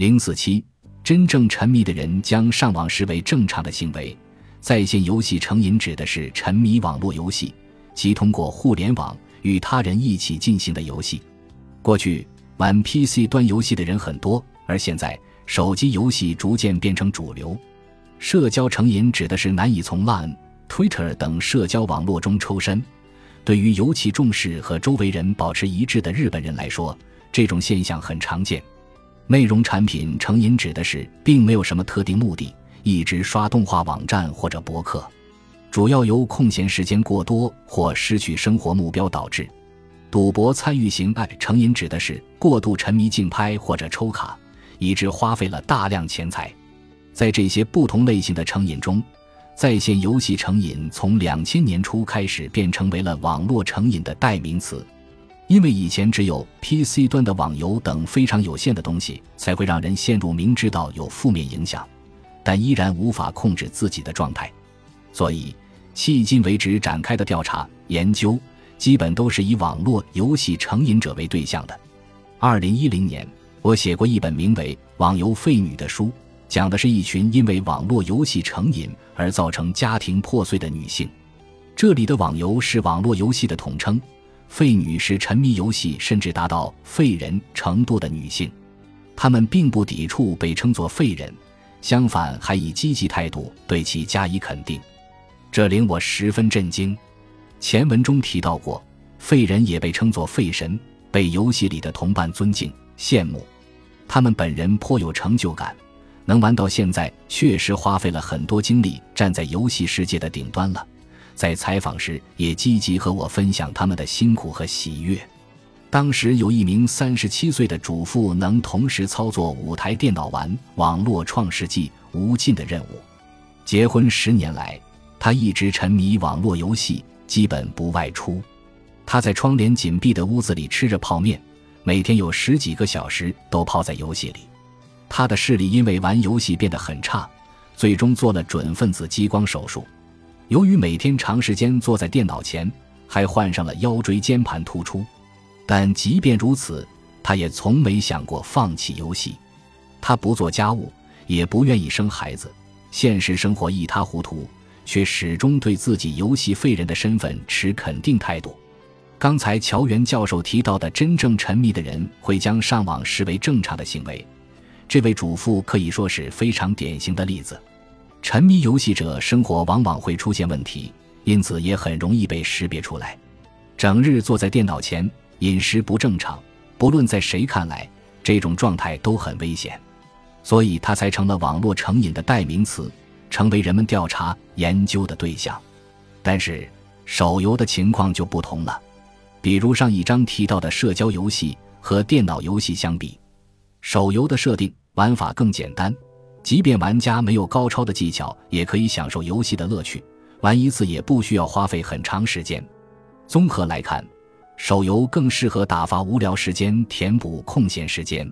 零四七，真正沉迷的人将上网视为正常的行为。在线游戏成瘾指的是沉迷网络游戏，即通过互联网与他人一起进行的游戏。过去玩 PC 端游戏的人很多，而现在手机游戏逐渐变成主流。社交成瘾指的是难以从 Line、Twitter 等社交网络中抽身。对于尤其重视和周围人保持一致的日本人来说，这种现象很常见。内容产品成瘾指的是并没有什么特定目的。一直刷动画网站或者博客，主要由空闲时间过多或失去生活目标导致。赌博参与型爱成瘾指的是过度沉迷竞拍或者抽卡，以致花费了大量钱财。在这些不同类型的成瘾中，在线游戏成瘾从两千年初开始便成为了网络成瘾的代名词。因为以前只有 PC 端的网游等非常有限的东西才会让人陷入明知道有负面影响。但依然无法控制自己的状态，所以迄今为止展开的调查研究，基本都是以网络游戏成瘾者为对象的。二零一零年，我写过一本名为《网游废女》的书，讲的是一群因为网络游戏成瘾而造成家庭破碎的女性。这里的网游是网络游戏的统称，废女是沉迷游戏甚至达到废人程度的女性。她们并不抵触被称作废人。相反，还以积极态度对其加以肯定，这令我十分震惊。前文中提到过，废人也被称作废神，被游戏里的同伴尊敬羡慕。他们本人颇有成就感，能玩到现在，确实花费了很多精力，站在游戏世界的顶端了。在采访时，也积极和我分享他们的辛苦和喜悦。当时有一名三十七岁的主妇能同时操作五台电脑玩《网络创世纪：无尽的任务》。结婚十年来，她一直沉迷网络游戏，基本不外出。她在窗帘紧闭的屋子里吃着泡面，每天有十几个小时都泡在游戏里。她的视力因为玩游戏变得很差，最终做了准分子激光手术。由于每天长时间坐在电脑前，还患上了腰椎间盘突出。但即便如此，他也从没想过放弃游戏。他不做家务，也不愿意生孩子，现实生活一塌糊涂，却始终对自己游戏废人的身份持肯定态度。刚才乔元教授提到的真正沉迷的人会将上网视为正常的行为，这位主妇可以说是非常典型的例子。沉迷游戏者生活往往会出现问题，因此也很容易被识别出来。整日坐在电脑前。饮食不正常，不论在谁看来，这种状态都很危险，所以他才成了网络成瘾的代名词，成为人们调查研究的对象。但是手游的情况就不同了，比如上一章提到的社交游戏和电脑游戏相比，手游的设定玩法更简单，即便玩家没有高超的技巧，也可以享受游戏的乐趣，玩一次也不需要花费很长时间。综合来看。手游更适合打发无聊时间，填补空闲时间。